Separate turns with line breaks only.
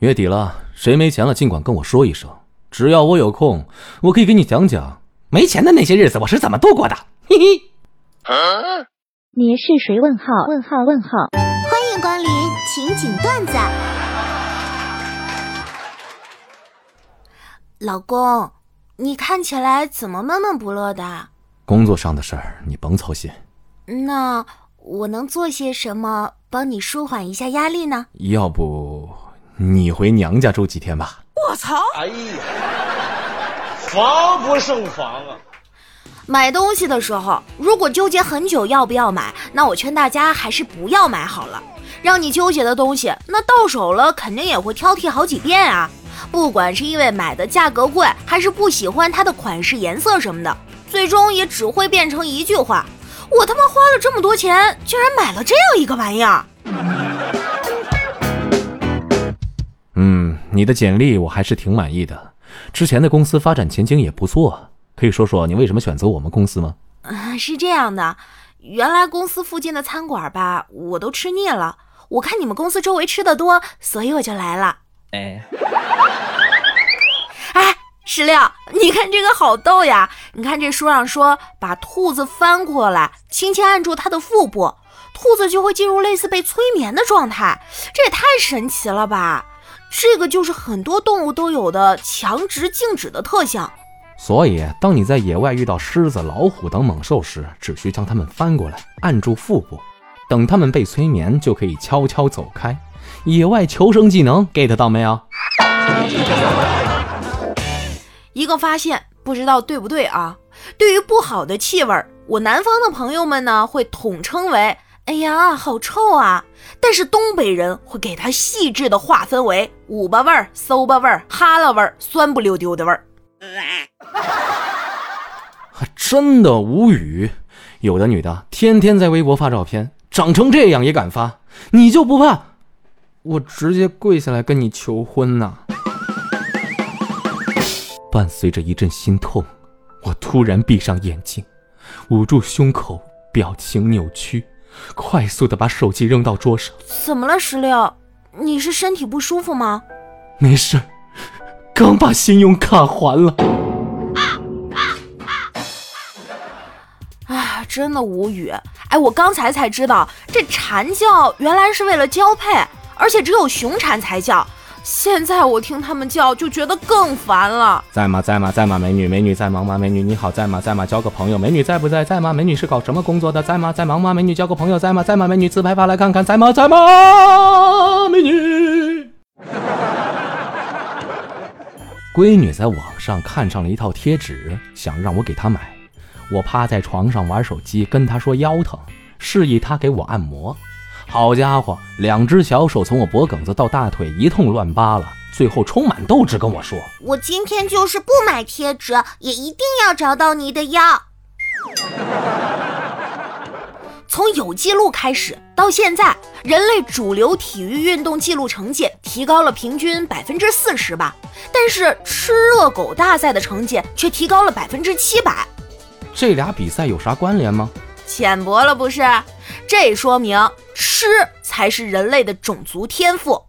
月底了，谁没钱了尽管跟我说一声，只要我有空，我可以给你讲讲没钱的那些日子我是怎么度过的。嘿嘿。
你是谁？问号？问号？问号？
欢迎光临情景段子。老公，你看起来怎么闷闷不乐的？
工作上的事儿，你甭操心。
那我能做些什么帮你舒缓一下压力呢？
要不你回娘家住几天吧？
我操！哎呀，防不胜防啊！
买东西的时候，如果纠结很久要不要买，那我劝大家还是不要买好了。让你纠结的东西，那到手了肯定也会挑剔好几遍啊。不管是因为买的价格贵，还是不喜欢它的款式、颜色什么的，最终也只会变成一句话：我他妈花了这么多钱，竟然买了这样一个玩意儿。
嗯，你的简历我还是挺满意的，之前的公司发展前景也不错。可以说说你为什么选择我们公司吗？
啊，是这样的，原来公司附近的餐馆吧，我都吃腻了。我看你们公司周围吃的多，所以我就来了。哎，哎，石榴，你看这个好逗呀！你看这书上说，把兔子翻过来，轻轻按住它的腹部，兔子就会进入类似被催眠的状态。这也太神奇了吧！这个就是很多动物都有的强直静止的特性。
所以，当你在野外遇到狮子、老虎等猛兽时，只需将它们翻过来，按住腹部，等它们被催眠，就可以悄悄走开。野外求生技能 get 到没有？
一个发现，不知道对不对啊？对于不好的气味，我南方的朋友们呢会统称为“哎呀，好臭啊”，但是东北人会给它细致的划分为五八味儿、馊巴味儿、哈喇味儿、酸不溜丢的味儿。
真的无语，有的女的天天在微博发照片，长成这样也敢发，你就不怕？我直接跪下来跟你求婚呐！伴随着一阵心痛，我突然闭上眼睛，捂住胸口，表情扭曲，快速的把手机扔到桌上。
怎么了，石榴？你是身体不舒服吗？
没事，刚把信用卡还了。
啊真的无语，哎，我刚才才知道，这蝉叫原来是为了交配，而且只有雄蝉才叫。现在我听他们叫就觉得更烦了。
在吗？在吗？在吗？美女，美女在忙吗？美女你好，在吗？在吗？交个朋友。美女在不在？在吗？美女是搞什么工作的？在吗？在忙吗？美女交个朋友。在吗？在吗？美女自拍发来看看。在吗？在吗？美女。闺女在网上看上了一套贴纸，想让我给她买。我趴在床上玩手机，跟她说腰疼，示意她给我按摩。好家伙，两只小手从我脖梗子到大腿一通乱扒拉，最后充满斗志跟我说：“
我今天就是不买贴纸，也一定要找到你的腰。”从有记录开始到现在，人类主流体育运动记录成绩提高了平均百分之四十吧，但是吃热狗大赛的成绩却提高了百分之七百。
这俩比赛有啥关联吗？
浅薄了不是？这说明吃才是人类的种族天赋。